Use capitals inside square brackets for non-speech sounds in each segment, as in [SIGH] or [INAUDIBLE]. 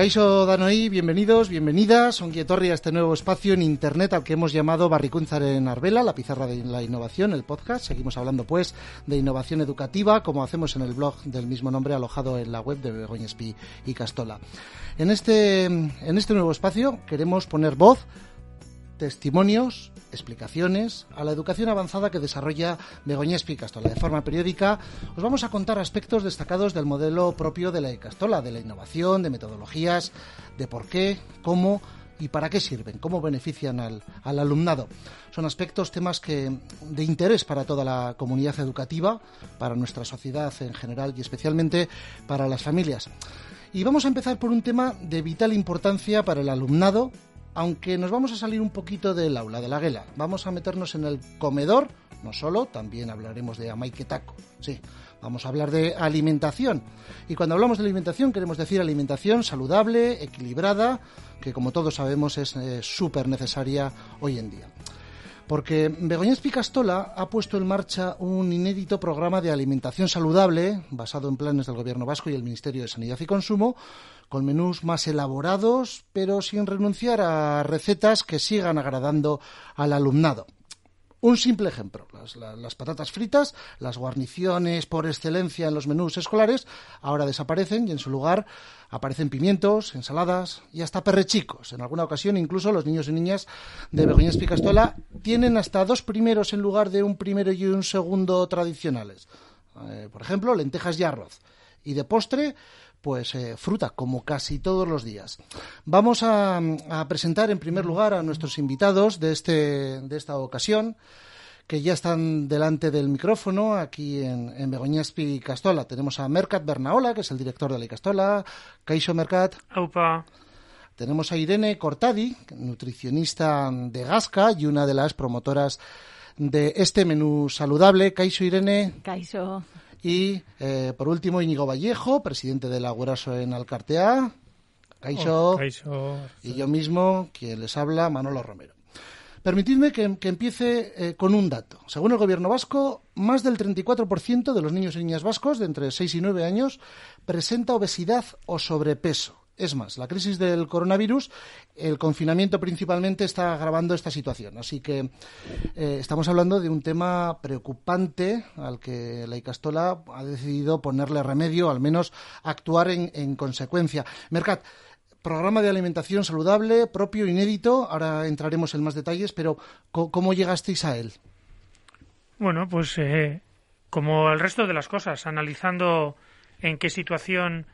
Caixo Danoí, bienvenidos, bienvenidas. Un a este nuevo espacio en Internet al que hemos llamado Barricunzar en Arbela, la pizarra de la innovación, el podcast. Seguimos hablando, pues, de innovación educativa, como hacemos en el blog del mismo nombre, alojado en la web de Begoña y Castola. En este, en este nuevo espacio queremos poner voz testimonios, explicaciones a la educación avanzada que desarrolla Begoña Castola. De forma periódica os vamos a contar aspectos destacados del modelo propio de la Castola, de la innovación, de metodologías, de por qué, cómo y para qué sirven, cómo benefician al, al, alumnado. Son aspectos, temas que de interés para toda la comunidad educativa, para nuestra sociedad en general y especialmente para las familias. Y vamos a empezar por un tema de vital importancia para el alumnado aunque nos vamos a salir un poquito del aula, de la guela, vamos a meternos en el comedor, no solo, también hablaremos de amaiketako, sí, vamos a hablar de alimentación. Y cuando hablamos de alimentación queremos decir alimentación saludable, equilibrada, que como todos sabemos es eh, súper necesaria hoy en día. Porque Begoña Picastola ha puesto en marcha un inédito programa de alimentación saludable basado en planes del Gobierno vasco y el Ministerio de Sanidad y Consumo, con menús más elaborados, pero sin renunciar a recetas que sigan agradando al alumnado. Un simple ejemplo, las, patatas fritas, las guarniciones por excelencia en los menús escolares, ahora desaparecen y en su lugar aparecen pimientos, ensaladas y hasta perrechicos. En alguna ocasión incluso los niños y niñas de Begoña Picastola tienen hasta dos primeros en lugar de un primero y un segundo tradicionales. Eh, por ejemplo, lentejas y arroz. Y de postre, pues eh, fruta, como casi todos los días. Vamos a, presentar en primer lugar a nuestros invitados de, este, de esta ocasión, que ya están delante del micrófono aquí en, en Begoñaspi Castola. Tenemos a Mercat Bernaola, que es el director de la Castola. Caixo Mercat. Aupa. Tenemos a Irene Cortadi, nutricionista de Gasca y una de las promotoras de este menú saludable. Caixo Irene. Caixo. Y eh, por último, Íñigo Vallejo, presidente de la Gueraso en Alcartea. Caixo. Oh, y yo mismo, quien les habla, Manolo Romero. Permitidme que, empiece eh, con un dato. Según el gobierno vasco, más del 34% de los niños y niñas vascos de entre 6 y 9 años presenta obesidad o sobrepeso. Es más, la crisis del coronavirus, el confinamiento principalmente está agravando esta situación. Así que eh, estamos hablando de un tema preocupante al que la Icastola ha decidido ponerle remedio, al menos actuar en, consecuencia. Mercat, programa de alimentación saludable, propio, inédito. Ahora entraremos en más detalles, pero ¿cómo, llegasteis a él? Bueno, pues eh, como el resto de las cosas, analizando en qué situación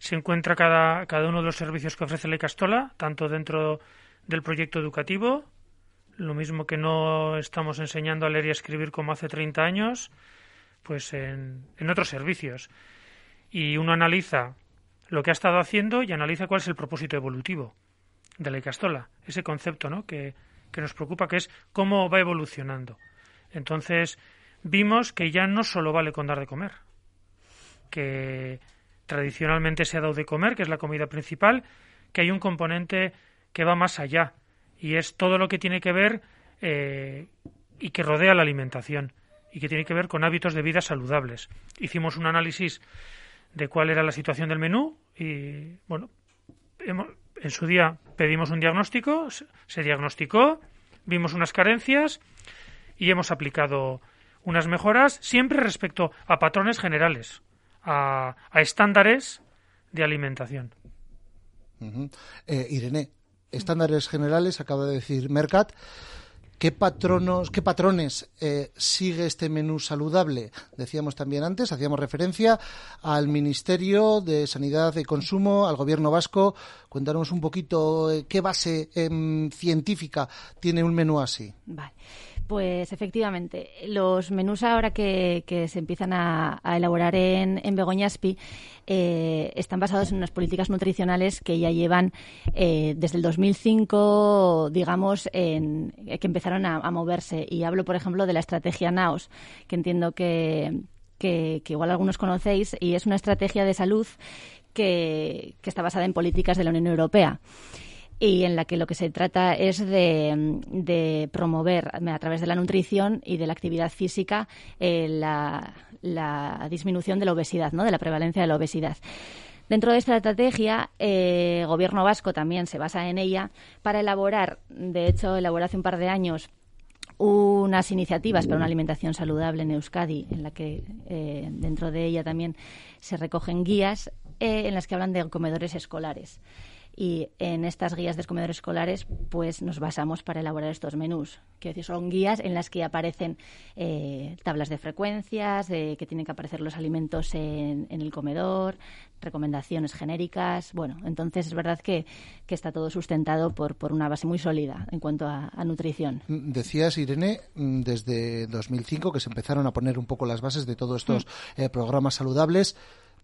se encuentra cada, cada uno de los servicios que ofrece la Castola, tanto dentro del proyecto educativo, lo mismo que no estamos enseñando a leer y a escribir como hace 30 años, pues en, en otros servicios. Y uno analiza lo que ha estado haciendo y analiza cuál es el propósito evolutivo de la Castola, ese concepto ¿no? que, que nos preocupa, que es cómo va evolucionando. Entonces, vimos que ya no solo vale con dar de comer, que tradicionalmente se ha dado de comer, que es la comida principal, que hay un componente que va más allá y es todo lo que tiene que ver eh, y que rodea la alimentación y que tiene que ver con hábitos de vida saludables. Hicimos un análisis de cuál era la situación del menú y, bueno, en su día pedimos un diagnóstico, se diagnosticó, vimos unas carencias y hemos aplicado unas mejoras siempre respecto a patrones generales a, estándares de alimentación. Eh, Irene, estándares generales, acaba de decir Mercat. ¿Qué patronos, qué patrones eh, sigue este menú saludable? Decíamos también antes, hacíamos referencia al Ministerio de Sanidad y Consumo, al Gobierno vasco. Cuéntanos un poquito eh, qué base em, científica tiene un menú así. Vale. Pues efectivamente, los menús ahora que, se empiezan a, elaborar en, en Begoñaspi eh, están basados en unas políticas nutricionales que ya llevan eh, desde el 2005, digamos, en, que empezaron a, moverse. Y hablo, por ejemplo, de la estrategia NAOS, que entiendo que, que, igual algunos conocéis, y es una estrategia de salud que, que está basada en políticas de la Unión Europea y en la que lo que se trata es de, promover a través de la nutrición y de la actividad física eh, la, disminución de la obesidad, ¿no? de la prevalencia de la obesidad. Dentro de esta estrategia, el eh, Gobierno vasco también se basa en ella para elaborar, de hecho, elaboró hace un par de años unas iniciativas para una alimentación saludable en Euskadi, en la que eh, dentro de ella también se recogen guías en las que hablan de comedores escolares y en estas guías de comedores escolares pues nos basamos para elaborar estos menús. Quiero decir, son guías en las que aparecen eh, tablas de frecuencias, de que tienen que aparecer los alimentos en, el comedor, recomendaciones genéricas. Bueno, entonces es verdad que, está todo sustentado por, por una base muy sólida en cuanto a, nutrición. Decías, Irene, mm, desde 2005 que se empezaron a poner un poco las bases de todos estos mm. eh, programas saludables.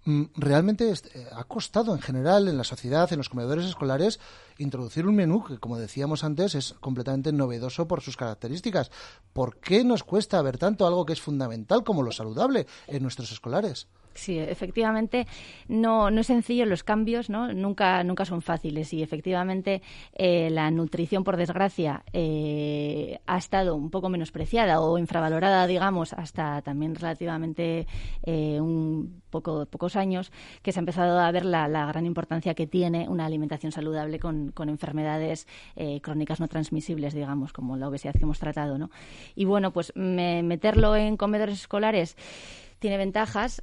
Mm, realmente eh, ha costado en general en la sociedad, en los comedores escolares, introducir un menú que, como decíamos antes, es completamente novedoso por sus características. ¿Por qué nos cuesta ver tanto algo que es fundamental como lo saludable en nuestros escolares? Sí, efectivamente no, no es sencillo, los cambios ¿no? nunca, nunca son fáciles y efectivamente eh, la nutrición, por desgracia, eh, ha estado un poco menospreciada o infravalorada, digamos, hasta también relativamente eh, un poco, pocos años, que se ha empezado a ver la, gran importancia que tiene una alimentación saludable con, con enfermedades crónicas no transmisibles, digamos, como la obesidad que hemos tratado. ¿no? Y bueno, pues meterlo en comedores escolares tiene ventajas,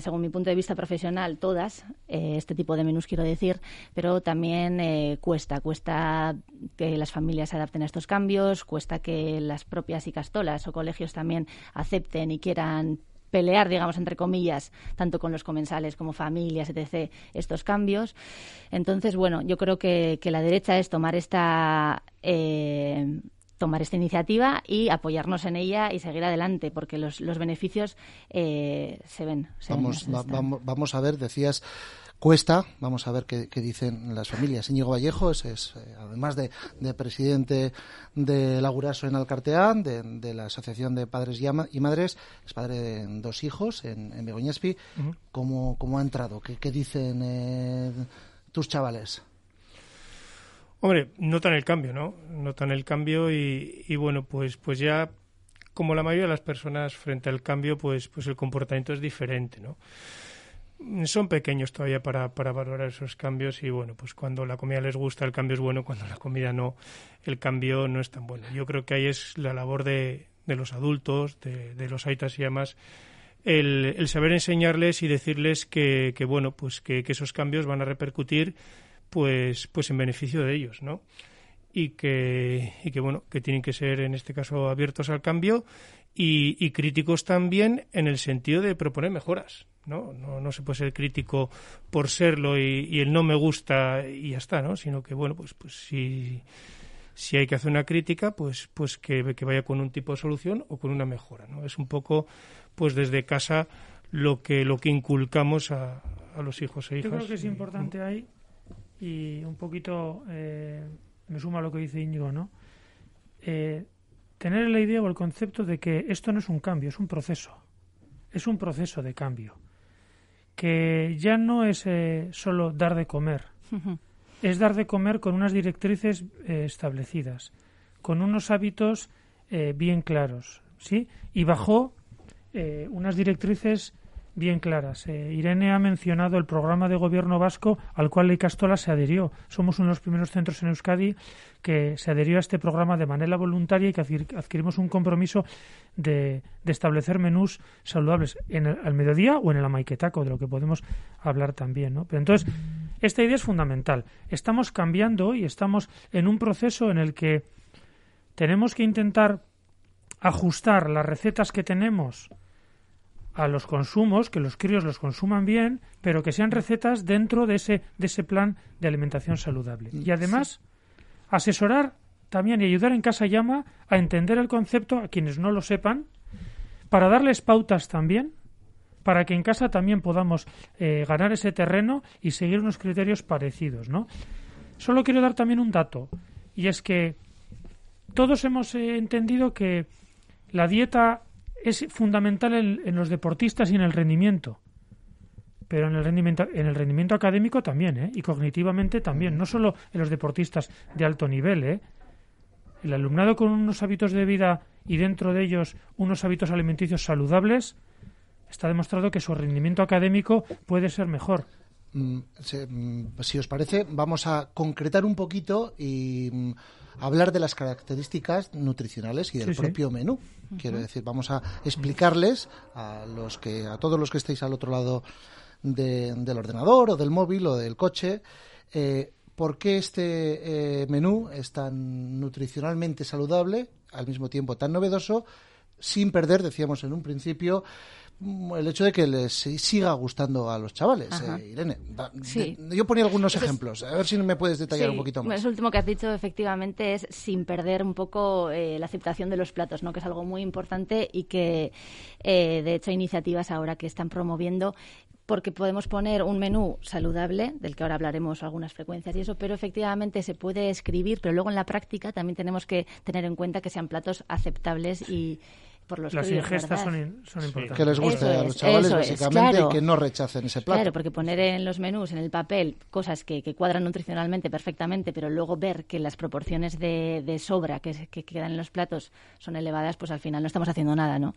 según mi punto de vista profesional, todas, eh, este tipo de menús quiero decir, pero también eh, cuesta, cuesta que las familias se adapten a estos cambios, cuesta que las propias icastolas o colegios también acepten y quieran pelear, digamos, entre comillas, tanto con los comensales como familias, etc., estos cambios. Entonces, bueno, yo creo que, que la derecha es tomar esta eh, tomar esta iniciativa y apoyarnos en ella y seguir adelante, porque los, los beneficios eh, se ven. vamos, vamos, a ver, decías cuesta. Vamos a ver qué, dicen las familias. Íñigo Vallejo es, eh, además de, presidente de Laguraso en Alcarteán, de, la Asociación de Padres y, Madres, es padre de dos hijos en, en Begoñaspi. ¿Cómo, ha entrado? ¿Qué, dicen eh, tus chavales? Hombre, notan el cambio, ¿no? Notan el cambio y, bueno, pues, pues ya como la mayoría de las personas frente al cambio, pues, pues el comportamiento es diferente, ¿no? Son pequeños todavía para, para valorar esos cambios y bueno, pues cuando la comida les gusta el cambio es bueno, cuando la comida no, el cambio no es tan bueno. Yo creo que ahí es la labor de, de los adultos, de, de los aitas y demás, el, el, saber enseñarles y decirles que, que bueno, pues que, que esos cambios van a repercutir pues, pues en beneficio de ellos, ¿no? Y que, y que, bueno, que tienen que ser, en este caso, abiertos al cambio y, críticos también en el sentido de proponer mejoras, ¿no? No, no se puede ser crítico por serlo y, el no me gusta y ya está, ¿no? Sino que, bueno, pues, pues si, si hay que hacer una crítica, pues, pues que, que vaya con un tipo de solución o con una mejora, ¿no? Es un poco, pues desde casa lo que, lo que inculcamos a, a los hijos e hijas. Yo creo que es importante ahí y un poquito eh, me suma a lo que dice Íñigo, ¿no? Eh, tener la idea o el concepto de que esto no es un cambio, es un proceso. Es un proceso de cambio. Que ya no es eh, solo dar de comer, es dar de comer con unas directrices establecidas, con unos hábitos bien claros, ¿sí? Y bajo unas directrices bien claras. Eh, Irene ha mencionado el programa de gobierno vasco al cual Ley Castola se adhirió. Somos uno de los primeros centros en Euskadi que se adhirió a este programa de manera voluntaria y que adquirimos un compromiso de, establecer menús saludables en el, al mediodía o en el amaiquetaco, de lo que podemos hablar también. ¿no? Pero entonces, esta idea es fundamental. Estamos cambiando y estamos en un proceso en el que tenemos que intentar ajustar las recetas que tenemos a los consumos, que los críos los consuman bien, pero que sean recetas dentro de ese, de ese plan de alimentación saludable. Y además, asesorar también y ayudar en Casa Llama a entender el concepto a quienes no lo sepan, para darles pautas también, para que en casa también podamos eh, ganar ese terreno y seguir unos criterios parecidos, ¿no? Solo quiero dar también un dato, y es que todos hemos eh, entendido que la dieta es fundamental en, los deportistas y en el rendimiento. Pero en el rendimiento, en el rendimiento académico también, ¿eh? y cognitivamente también, no solo en los deportistas de alto nivel. ¿eh? El alumnado con unos hábitos de vida y dentro de ellos unos hábitos alimenticios saludables, está demostrado que su rendimiento académico puede ser mejor. Mm, mm, si os parece, vamos a concretar un poquito y mm, hablar de las características nutricionales y del propio menú. Quiero decir, vamos a explicarles a los que a todos los que estéis al otro lado del ordenador o del móvil o del coche eh, por qué este eh, menú es tan nutricionalmente saludable, al mismo tiempo tan novedoso, sin perder, decíamos en un principio, el hecho de que les siga gustando a los chavales, eh, Irene. yo ponía algunos ejemplos, a ver si me puedes detallar un poquito más. Eso último que has dicho, efectivamente, es sin perder un poco eh, la aceptación de los platos, ¿no? que es algo muy importante y que, eh, de hecho, hay iniciativas ahora que están promoviendo porque podemos poner un menú saludable, del que ahora hablaremos algunas frecuencias y eso, pero efectivamente se puede escribir, pero luego en la práctica también tenemos que tener en cuenta que sean platos aceptables y, las ingestas son, importantes. Que les guste a los chavales, básicamente, y que no rechacen ese plato. Claro, porque poner en los menús, en el papel, cosas que, cuadran nutricionalmente perfectamente, pero luego ver que las proporciones de, sobra que, quedan en los platos son elevadas, pues al final no estamos haciendo nada, ¿no?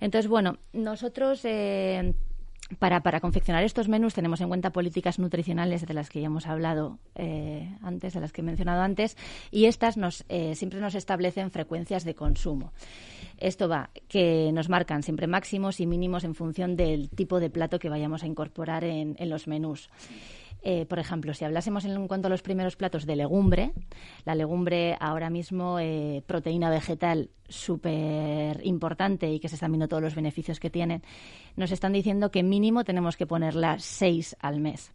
Entonces, bueno, nosotros... Eh, para, para, confeccionar estos menús tenemos en cuenta políticas nutricionales de las que ya hemos hablado eh, antes, de las que he mencionado antes, y estas nos, eh, siempre nos establecen frecuencias de consumo. Esto va, que nos marcan siempre máximos y mínimos en función del tipo de plato que vayamos a incorporar en, los menús. Eh, por ejemplo, si hablásemos en cuanto a los primeros platos de legumbre, la legumbre ahora mismo, eh, proteína vegetal súper importante y que se están viendo todos los beneficios que tienen, nos están diciendo que mínimo tenemos que ponerla seis al mes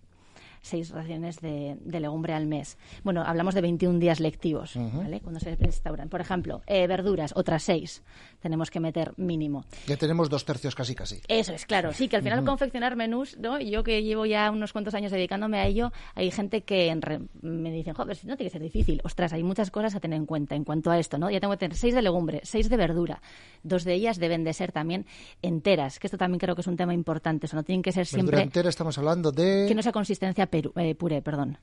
seis raciones de, legumbre al mes. Bueno, hablamos de 21 días lectivos, ¿vale? Cuando se restauran. Por ejemplo, eh, verduras, otras seis tenemos que meter mínimo. Ya tenemos dos tercios casi casi. Eso es, claro. Sí, que al final confeccionar menús, ¿no? Yo que llevo ya unos cuantos años dedicándome a ello, hay gente que me dicen, joder, si no tiene que ser difícil. Ostras, hay muchas cosas a tener en cuenta en cuanto a esto, ¿no? Ya tengo que tener seis de legumbre, seis de verdura. Dos de ellas deben de ser también enteras, que esto también creo que es un tema importante. O sea, no tienen que ser siempre... Verdura entera estamos hablando de... Que no sea consistencia eh, puré, perdón.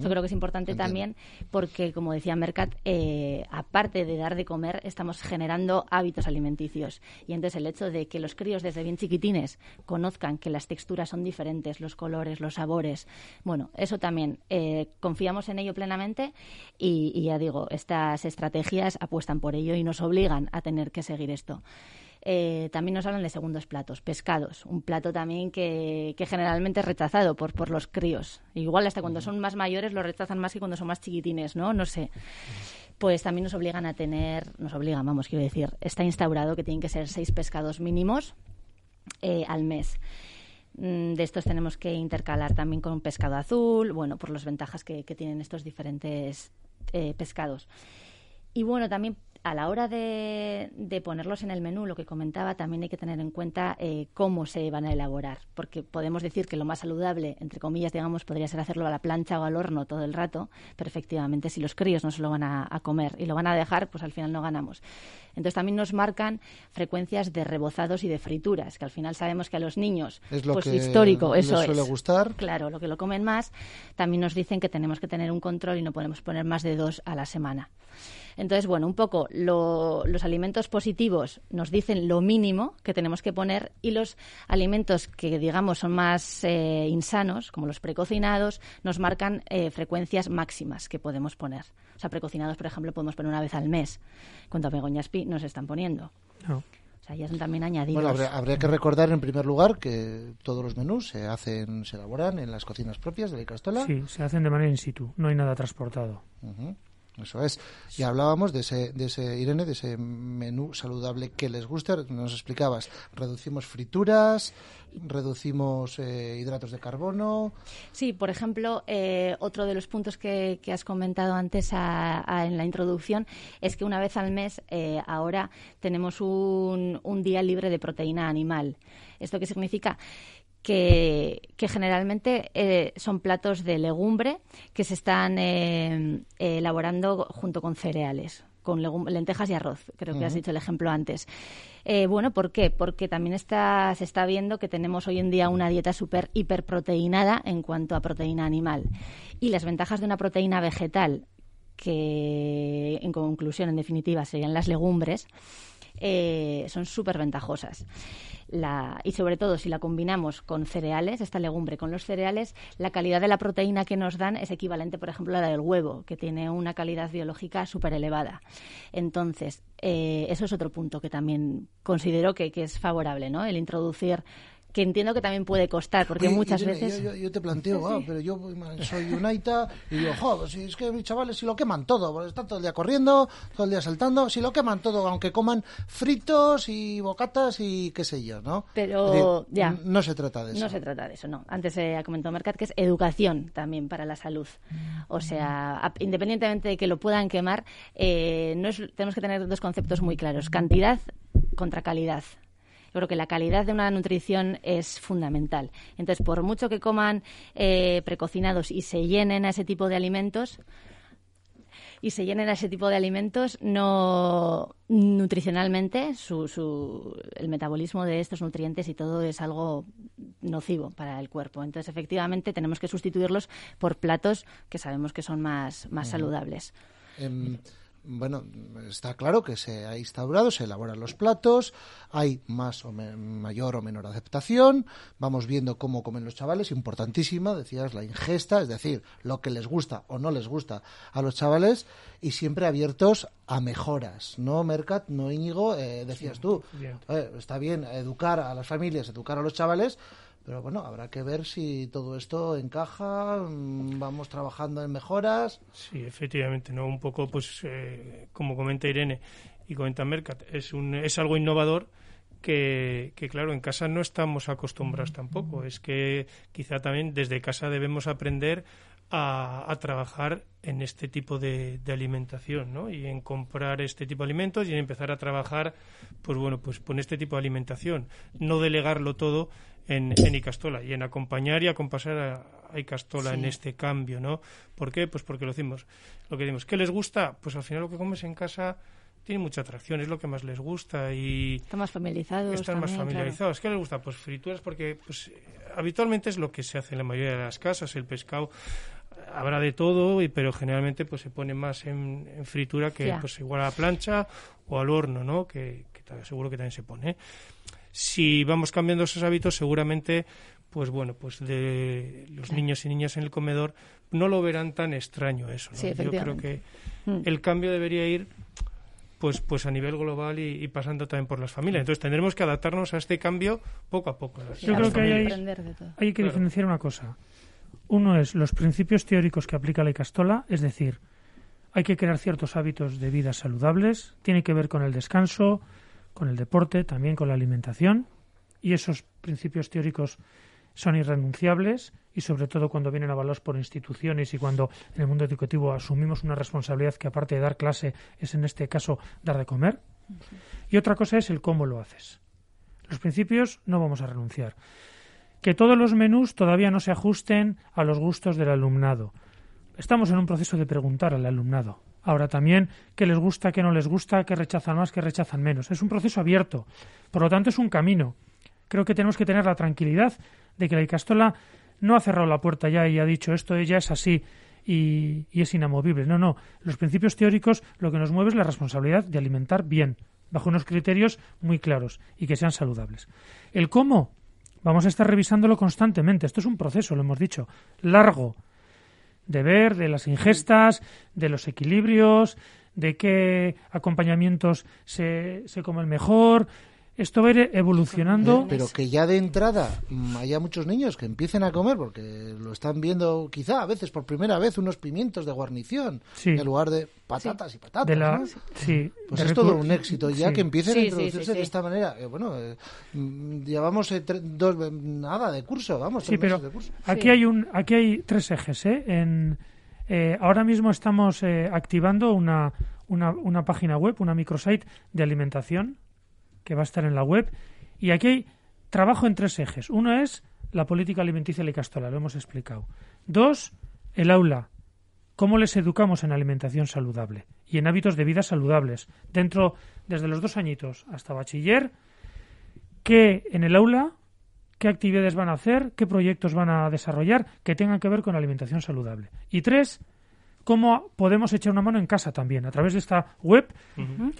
Yo creo que es importante también porque, como decía Mercat, eh, aparte de dar de comer, estamos generando hábitos alimenticios. Y entonces el hecho de que los críos desde bien chiquitines conozcan que las texturas son diferentes, los colores, los sabores, bueno, eso también eh, confiamos en ello plenamente y, y ya digo, estas estrategias apuestan por ello y nos obligan a tener que seguir esto. Eh, también nos hablan de segundos platos, pescados, un plato también que, generalmente es rechazado por, por los críos. Igual hasta cuando son más mayores lo rechazan más que cuando son más chiquitines, ¿no? No sé. Pues también nos obligan a tener, nos obligan, vamos, quiero decir, está instaurado que tienen que ser seis pescados mínimos eh, al mes mm, de estos tenemos que intercalar también con pescado azul, bueno, por las ventajas que, tienen estos diferentes eh, pescados. Y bueno, también a la hora de, ponerlos en el menú, lo que comentaba, también hay que tener en cuenta eh, cómo se van a elaborar, porque podemos decir que lo más saludable, entre comillas, digamos, podría ser hacerlo a la plancha o al horno todo el rato, pero efectivamente si los críos no se lo van a, comer y lo van a dejar, pues al final no ganamos. Entonces también nos marcan frecuencias de rebozados y de frituras, que al final sabemos que a los niños, es lo pues que histórico, eso les suele gustar. Claro, lo que lo comen más. También nos dicen que tenemos que tener un control y no podemos poner más de dos a la semana. Entonces, bueno, un poco los alimentos positivos nos dicen lo mínimo que tenemos que poner y los alimentos que, digamos, son más eh, insanos, como los precocinados, nos marcan eh, frecuencias máximas que podemos poner. O sea, precocinados, por ejemplo, podemos poner una vez al mes. Cuando a Begoña Spi nos están poniendo. O sea, ya son también añadidos. Bueno, habría, que recordar en primer lugar que todos los menús se hacen, se elaboran en las cocinas propias de la Castola. Sí, se hacen de manera in situ, no hay nada transportado. Eso es. Y hablábamos de ese, de ese, Irene, de ese menú saludable que les gusta. Nos explicabas, reducimos frituras, reducimos eh, hidratos de carbono. Sí, por ejemplo, eh, otro de los puntos que, has comentado antes en la introducción es que una vez al mes eh, ahora tenemos un, un día libre de proteína animal. ¿Esto qué significa? Que, generalmente eh, son platos de legumbre que se están eh, elaborando junto con cereales, con lentejas y arroz. Creo que has dicho el ejemplo antes. Eh, bueno, ¿por qué? Porque también está, se está viendo que tenemos hoy en día una dieta súper hiperproteinada en cuanto a proteína animal. Y las ventajas de una proteína vegetal, que en conclusión, en definitiva, serían las legumbres, son súper ventajosas y sobre todo si la combinamos con cereales, esta legumbre con los cereales, la calidad de la proteína que nos dan es equivalente, por ejemplo, a la del huevo, que tiene una calidad biológica súper elevada. Entonces, eh, eso es otro punto que también considero que, que es favorable, ¿no? El introducir que entiendo que también puede costar, porque muchas veces... Yo, te planteo, ah, pero yo soy Unaita y digo, joder, si es que mis chavales si lo queman todo, porque están todo el día corriendo, todo el día saltando, si lo queman todo, aunque coman fritos y bocatas y qué sé yo, ¿no? Pero ya... No se trata de eso. No se trata de eso, no. Antes se ha comentado Mercat que es educación también para la salud. O sea, independientemente de que lo puedan quemar, eh, no tenemos que tener dos conceptos muy claros, cantidad contra calidad. Yo creo que la calidad de una nutrición es fundamental. Entonces, por mucho que coman eh, precocinados y se llenen a ese tipo de alimentos, y se llenen a ese tipo de alimentos, no nutricionalmente su, el metabolismo de estos nutrientes y todo es algo nocivo para el cuerpo. Entonces, efectivamente, tenemos que sustituirlos por platos que sabemos que son más, más saludables. Em, bueno, está claro que se ha instaurado, se elaboran los platos, hay más o mayor o menor aceptación, vamos viendo cómo comen los chavales, importantísima, decías, la ingesta, es decir, lo que les gusta o no les gusta a los chavales y siempre abiertos a mejoras, ¿no, Mercat? No, Íñigo, eh, decías tú, eh, está bien educar a las familias, educar a los chavales, pero bueno, habrá que ver si todo esto encaja, mm, vamos trabajando en mejoras. Sí, efectivamente, ¿no? Un poco, pues, eh, como comenta Irene y comenta Mercat, es, un, es algo innovador que, que, claro, en casa no estamos acostumbrados tampoco. Es que quizá también desde casa debemos aprender a, trabajar en este tipo de, alimentación, ¿no? Y en comprar este tipo de alimentos y en empezar a trabajar, pues bueno, pues con este tipo de alimentación. No delegarlo todo en, en Icastola y en acompañar y acompasar a, Icastola en este cambio, ¿no? ¿Por qué? Pues porque lo decimos, lo que decimos, ¿qué les gusta? Pues al final lo que comes en casa tiene mucha atracción, es lo que más les gusta y... Están más familiarizados. Están más familiarizados. ¿Qué les gusta? Pues frituras porque pues habitualmente es lo que se hace en la mayoría de las casas, el pescado habrá de todo, pero generalmente pues se pone más en, fritura que pues igual a la plancha o al horno, ¿no? Que, seguro que también se pone. Si vamos cambiando esos hábitos, seguramente pues bueno, pues de los niños y niñas en el comedor no lo verán tan extraño eso. Yo creo que mm. el cambio debería ir pues pues a nivel global y, pasando también por las familias. Entonces tendremos que adaptarnos a este cambio poco a poco. Yo creo que hay, hay que diferenciar una cosa. Uno es los principios teóricos que aplica la Icastola, es decir, hay que crear ciertos hábitos de vida saludables, tiene que ver con el descanso, con el deporte, también con la alimentación, y esos principios teóricos son irrenunciables y sobre todo cuando vienen avalados por instituciones y cuando en el mundo educativo asumimos una responsabilidad que aparte de dar clase es en este caso dar de comer. Y otra cosa es el cómo lo haces. Los principios no vamos a renunciar que todos los menús todavía no se ajusten a los gustos del alumnado. Estamos en un proceso de preguntar al alumnado. Ahora también qué les gusta, qué no les gusta, qué rechazan más, qué rechazan menos. Es un proceso abierto. Por lo tanto, es un camino. Creo que tenemos que tener la tranquilidad de que la Icastola no ha cerrado la puerta ya y ha dicho esto ya es así y, y es inamovible. No, no. Los principios teóricos lo que nos mueve es la responsabilidad de alimentar bien, bajo unos criterios muy claros y que sean saludables. El cómo, Vamos a estar revisándolo constantemente. Esto es un proceso, lo hemos dicho, largo, de ver, de las ingestas, de los equilibrios, de qué acompañamientos se, se el mejor. Esto va a ir evolucionando. Eh, pero que ya de entrada mm, haya muchos niños que empiecen a comer, porque lo están viendo quizá a veces por primera vez unos pimientos de guarnición en lugar de patatas y patatas. sí, pues es todo un éxito, ya que empiecen a introducirse de esta manera. Eh, bueno, eh, mm, llevamos dos, nada de curso, vamos. Sí, pero aquí hay un, aquí hay tres ejes. En, ahora mismo estamos activando una, una, una página web, una microsite de alimentación que va a estar en la web. Y aquí hay trabajo en tres ejes. Uno es la política alimenticia de Castola, lo hemos explicado. Dos, el aula. ¿Cómo les educamos en alimentación saludable y en hábitos de vida saludables? Dentro, desde los dos añitos hasta bachiller, ¿qué en el aula, qué actividades van a hacer, qué proyectos van a desarrollar que tengan que ver con alimentación saludable? Y tres, cómo podemos echar una mano en casa también, a través de esta web,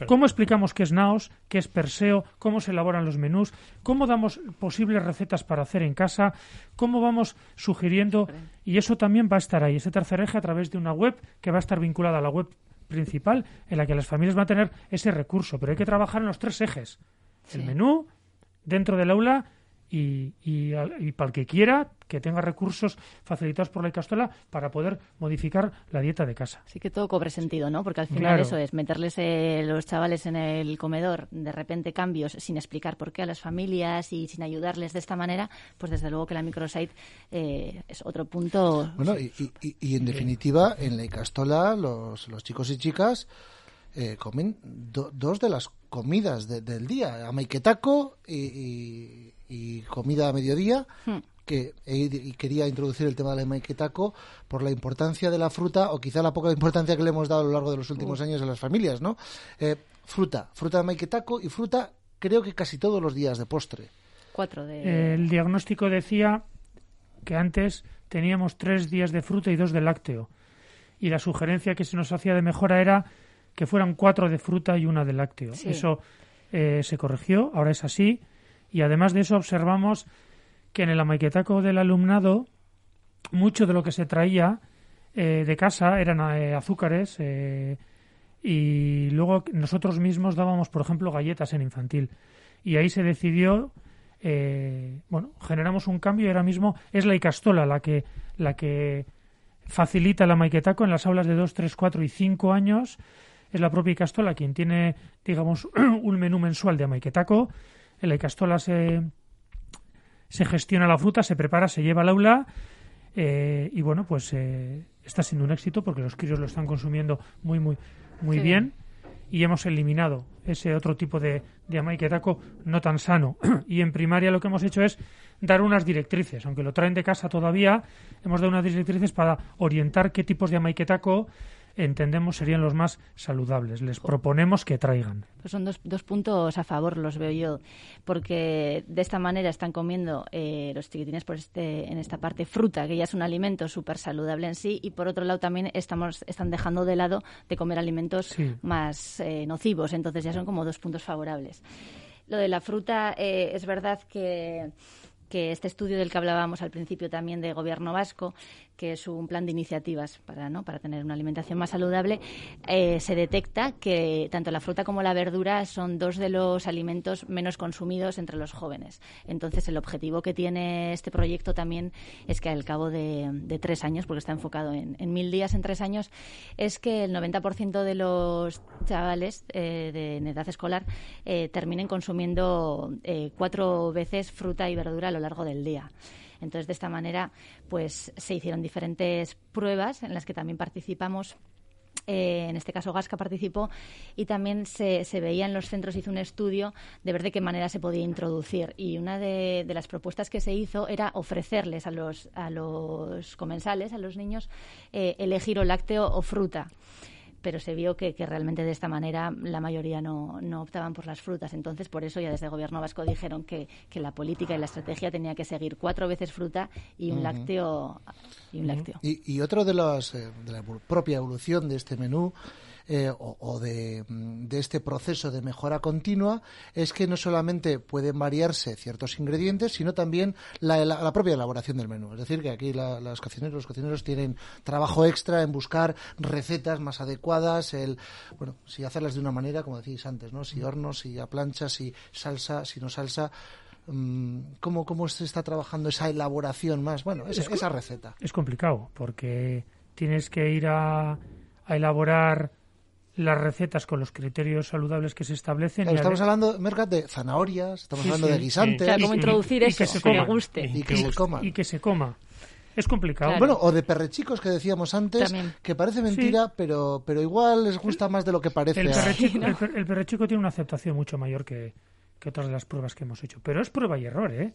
cómo explicamos qué es Naos, qué es Perseo, cómo se elaboran los menús, cómo damos posibles recetas para hacer en casa, cómo vamos sugiriendo, y eso también va a estar ahí, ese tercer eje a través de una web que va a estar vinculada a la web principal, en la que las familias van a tener ese recurso, pero hay que trabajar en los tres ejes, el menú, dentro del aula y, y, para el que quiera que tenga recursos facilitados por la Icastola para poder modificar la dieta de casa. Sí que todo cobre sentido, ¿no? Porque al final eso es meterles eh, los chavales en el comedor, de repente cambios sin explicar por qué a las familias y sin ayudarles de esta manera, pues desde luego que la microsite eh, es otro punto. Bueno, y, y, en definitiva, en la Icastola los, los chicos y chicas eh, comen dos de las comidas del día, amaiquetaco y, y, comida a mediodía. Hmm. Que, y quería introducir el tema del amaiquetaco por la importancia de la fruta o quizá la poca importancia que le hemos dado a lo largo de los últimos años a las familias, ¿no? Eh, fruta, fruta de amaiquetaco y fruta creo que casi todos los días de postre. Cuatro de... el diagnóstico decía que antes teníamos tres días de fruta y dos de lácteo. Y la sugerencia que se nos hacía de mejora era que fueran cuatro de fruta y una de lácteo. Eso eh, se corrigió, ahora es así. Y además de eso observamos que en el amaiquetaco del alumnado mucho de lo que se traía eh, de casa eran eh, azúcares y luego nosotros mismos dábamos, por ejemplo, galletas en infantil. Y ahí se decidió, bueno, generamos un cambio y ahora mismo es la Icastola la que, la que facilita el amaiquetaco en las aulas de 2, 3, 4 y 5 años es la propia Icastola quien tiene, digamos, [CLEARS THROAT] un menú mensual de amaiquetaco. En la Icastola se, se gestiona la fruta, se prepara, se lleva al aula eh, y bueno, pues eh, está siendo un éxito porque los críos lo están consumiendo muy, muy, muy bien. y hemos eliminado ese otro tipo de, de amaiquetaco no tan sano. [CLEARS THROAT] y en primaria lo que hemos hecho es dar unas directrices, aunque lo traen de casa todavía, hemos dado unas directrices para orientar qué tipos de amaiquetaco entendemos serían los más saludables. Les proponemos que traigan. Pues son dos, dos puntos a favor, los veo yo, porque de esta manera están comiendo eh, los chiquitines por este, en esta parte fruta, que ya es un alimento súper saludable en sí, y por otro lado también estamos, están dejando de lado de comer alimentos más eh, nocivos, entonces ya son como dos puntos favorables. Lo de la fruta eh, es verdad que que este estudio del que hablábamos al principio también de gobierno vasco, que es un plan de iniciativas para, ¿no? para tener una alimentación más saludable, eh, se detecta que tanto la fruta como la verdura son dos de los alimentos menos consumidos entre los jóvenes. Entonces, el objetivo que tiene este proyecto también es que al cabo de, tres años, porque está enfocado en, mil días en tres años, es que el 90% de los chavales eh, de en edad escolar eh, terminen consumiendo cuatro veces fruta y verdura a lo largo del día. Entonces, de esta manera, pues se hicieron diferentes pruebas en las que también participamos eh, en este caso Gasca participó y también se, se, veía en los centros, hizo un estudio de ver de qué manera se podía introducir. Y una de, las propuestas que se hizo era ofrecerles a los, a los comensales, a los niños, eh, elegir o lácteo o fruta pero se vio que, realmente de esta manera la mayoría no, optaban por las frutas. Entonces, por eso ya desde el gobierno vasco dijeron que, la política y la estrategia tenía que seguir cuatro veces fruta y un lácteo. Y, un lácteo. Y, otro de, los, eh, de la propia evolución de este menú eh, o, de, de, este proceso de mejora continua es que no solamente pueden variarse ciertos ingredientes, sino también la, la, propia elaboración del menú. Es decir, que aquí los cocineros, los cocineros tienen trabajo extra en buscar recetas más adecuadas, el, bueno, si hacerlas de una manera, como decís antes, ¿no? Si horno, si a plancha, si salsa, si no salsa mm, ¿Cómo, ¿Cómo se está trabajando esa elaboración más? Bueno, esa, receta. Es complicado porque tienes que ir a, a elaborar las recetas con los criterios saludables que se establecen. estamos hablando, Mercat, de zanahorias, estamos hablando de guisantes. Sí, como introducir eso, que, se coma, guste. Y, que, se coma. Y que se coma. Es complicado. Bueno, o de perrechicos que decíamos antes, que parece mentira, pero, pero igual les gusta más de lo que parece. El perrechico, el, perrechico tiene una aceptación mucho mayor que, que otras de las pruebas que hemos hecho. Pero es prueba y error, ¿eh?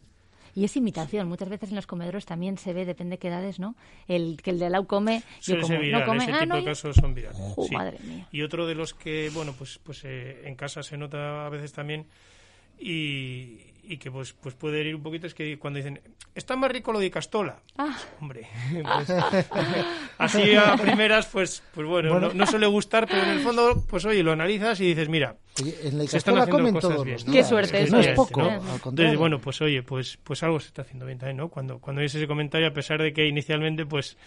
Y es imitación. Muchas veces en los comedores también se ve, depende de qué edades, ¿no? El que el de Lau come, yo como, no come, ese ah, tipo de casos son virales. Oh, madre mía. Y otro de los que, bueno, pues, pues eh, en casa se nota a veces también y, y que pues, pues puede ir un poquito es que cuando dicen está más rico lo de Castola ah. hombre pues, así a primeras pues pues bueno, No, no, suele gustar pero en el fondo pues oye lo analizas y dices mira en la se están haciendo cosas bien qué suerte es no es poco entonces bueno pues oye pues pues algo se está haciendo bien también no cuando cuando oyes ese comentario a pesar de que inicialmente pues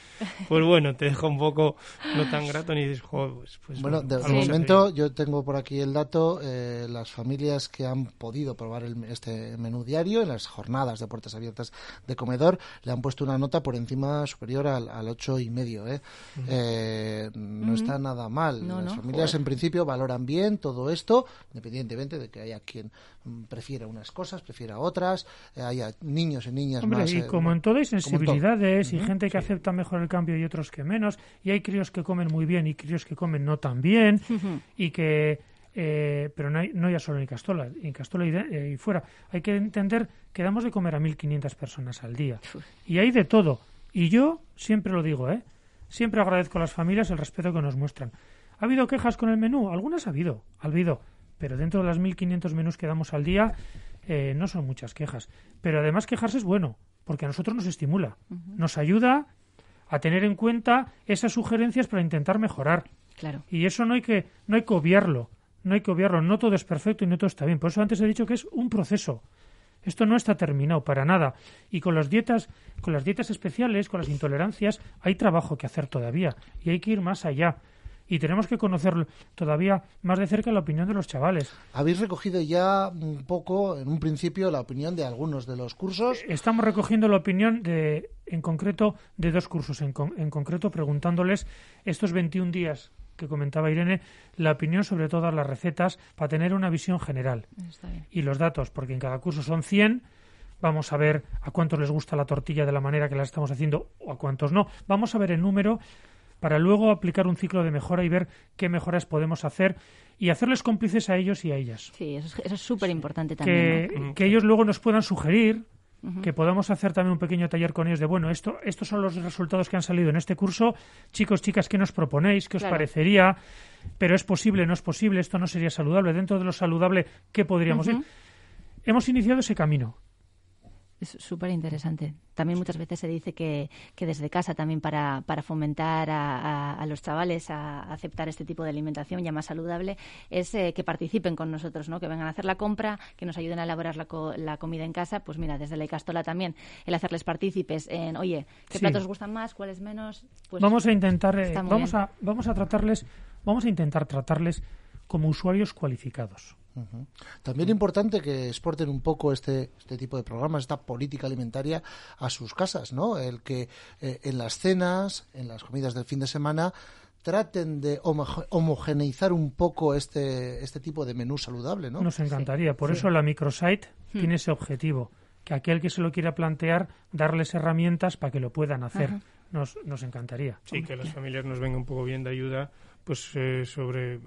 pues bueno te deja un poco no tan grato ni dices pues, pues, bueno, de, momento yo tengo por aquí el dato eh, las familias que han podido probar el, este menú diario, en las jornadas de puertas abiertas de comedor, le han puesto una nota por encima superior al, al ocho y medio. ¿eh? eh no está nada mal. las familias en principio valoran bien todo esto, independientemente de que haya quien mm, prefiera unas cosas, prefiera otras, eh, haya niños y niñas más. Y eh, como en todo hay sensibilidades y gente que acepta mejor el cambio y otros que menos, y hay críos que comen muy bien y críos que comen no tan bien, y que eh, pero no, hay, no ya solo en Castola, en Castola eh, y, fuera. Hay que entender que damos de comer a 1.500 personas al día. Y hay de todo. Y yo siempre lo digo, ¿eh? Siempre agradezco a las familias el respeto que nos muestran. ¿Ha habido quejas con el menú? Algunas ha habido, ha habido. Pero dentro de las 1.500 menús que damos al día, eh, no son muchas quejas. Pero además quejarse es bueno, porque a nosotros nos estimula. Nos ayuda a tener en cuenta esas sugerencias para intentar mejorar. Claro. Y eso no hay que, no hay que obviarlo no hay que obviarlo, no todo es perfecto y no todo está bien. Por eso antes he dicho que es un proceso. Esto no está terminado para nada. Y con las dietas, con las dietas especiales, con las intolerancias, hay trabajo que hacer todavía y hay que ir más allá. Y tenemos que conocer todavía más de cerca la opinión de los chavales. Habéis recogido ya un poco, en un principio, la opinión de algunos de los cursos. Estamos recogiendo la opinión de, en concreto, de dos cursos. En, en concreto, preguntándoles estos 21 días que comentaba Irene, la opinión sobre todas las recetas para tener una visión general. Y los datos, porque en cada curso son 100. Vamos a ver a cuántos les gusta la tortilla de la manera que la estamos haciendo o a cuántos no. Vamos a ver el número para luego aplicar un ciclo de mejora y ver qué mejoras podemos hacer y hacerles cómplices a ellos y a ellas. Sí, eso es súper importante también. que ellos luego nos puedan sugerir que podamos hacer también un pequeño taller con ellos de, bueno, esto, estos son los resultados que han salido en este curso. Chicos, chicas, ¿qué nos proponéis? ¿Qué os parecería? Pero es posible, no es posible, esto no sería saludable. Dentro de lo saludable, ¿qué podríamos ir? Hemos iniciado ese camino. Es súper interesante. También muchas veces se dice que, que desde casa también para, para fomentar a, a, los chavales a, aceptar este tipo de alimentación ya más saludable es eh, que participen con nosotros, ¿no? que vengan a hacer la compra, que nos ayuden a elaborar la, la comida en casa. Pues mira, desde la Icastola también el hacerles partícipes en, oye, ¿qué platos gustan más, cuáles menos? Pues vamos a intentar, eh, vamos, a, vamos a tratarles, vamos a intentar tratarles como usuarios cualificados. También importante que exporten un poco este, este tipo de programas, esta política alimentaria a sus casas, ¿no? El que eh, en las cenas, en las comidas del fin de semana, traten de homogeneizar un poco este, este tipo de menú saludable, ¿no? Nos encantaría. Por eso la microsite hmm. tiene ese objetivo, que aquel que se lo quiera plantear, darles herramientas para que lo puedan hacer. Nos, nos encantaría. Sí, que las familias nos vengan un poco bien de ayuda pues eh, sobre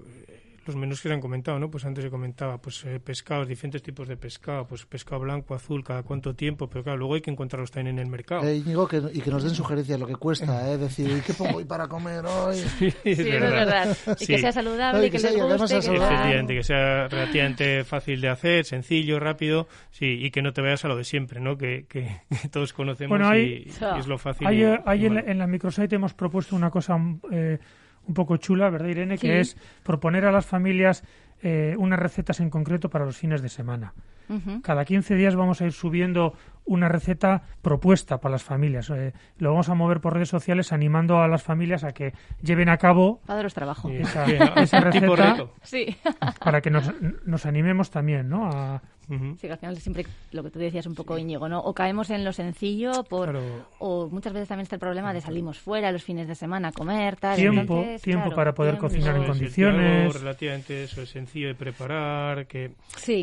los menús que se han comentado, ¿no? Pues antes se comentaba, pues eh, pescados, diferentes tipos de pescado, pues pescado blanco, azul, cada cuánto tiempo, pero claro, luego hay que encontrarlos también en el mercado. Eh, que, y que nos den sugerencias lo que cuesta, ¿eh? Decir, ¿y qué pongo hoy para comer hoy? [LAUGHS] Sí, es, verdad. Y que sea saludable, y que, les guste. Que, Efectivamente, que sea relativamente fácil de hacer, sencillo, rápido, sí, y que no te vayas a lo de siempre, ¿no? Que, que, todos conocemos y, es lo fácil. Hay, en, la, en, la microsite hemos propuesto una cosa... Eh, un poco chula, ¿verdad, Irene? Que es proponer a las familias eh, unas recetas en concreto para los fines de semana. Cada 15 días vamos a ir subiendo una receta propuesta para las familias. Eh, lo vamos a mover por redes sociales animando a las familias a que lleven a cabo trabajo. Esa, esa receta sí. para que nos, nos animemos también ¿no? a, Sí, que al final siempre lo que tú decías un poco, Íñigo, ¿no? O caemos en lo sencillo, por, o muchas veces también está el problema de salimos fuera los fines de semana a comer, tal. Tiempo, tiempo para poder cocinar en condiciones. relativamente eso es sencillo de preparar, que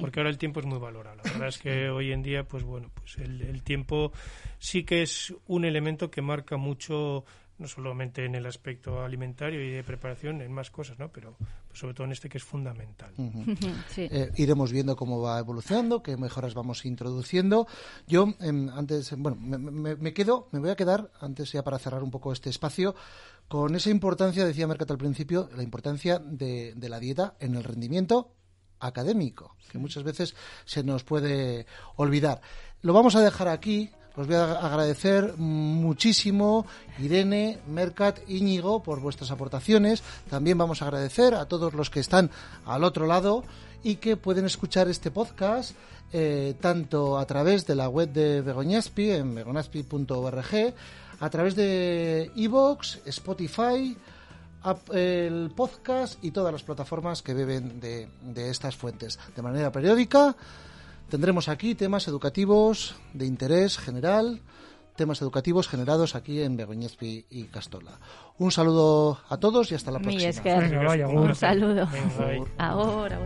porque ahora el tiempo es muy valorado. La verdad es que hoy en día, pues bueno, pues el, el tiempo sí que es un elemento que marca mucho no solamente en el aspecto alimentario y de preparación, en más cosas, ¿no? Pero pues, sobre todo en este que es fundamental. [LAUGHS] Eh, iremos viendo cómo va evolucionando, qué mejoras vamos introduciendo. Yo, em, antes, bueno, me, quedo, me voy a quedar, antes ya para cerrar un poco este espacio, con esa importancia, decía Mercat al principio, la importancia de, de la dieta en el rendimiento académico, que muchas veces se nos puede olvidar. Lo vamos a dejar aquí, os voy a agradecer muchísimo, Irene, Mercat, Íñigo, por vuestras aportaciones. También vamos a agradecer a todos los que están al otro lado y que pueden escuchar este podcast eh, tanto a través de la web de Begoñaspi en begonaspi.org, a través de Evox, Spotify, el podcast y todas las plataformas que beben de, de estas fuentes de manera periódica. Tendremos aquí temas educativos de interés general, temas educativos generados aquí en Begoñezpi y Castola. Un saludo a todos y hasta la próxima. Que... Un saludo. Ahora.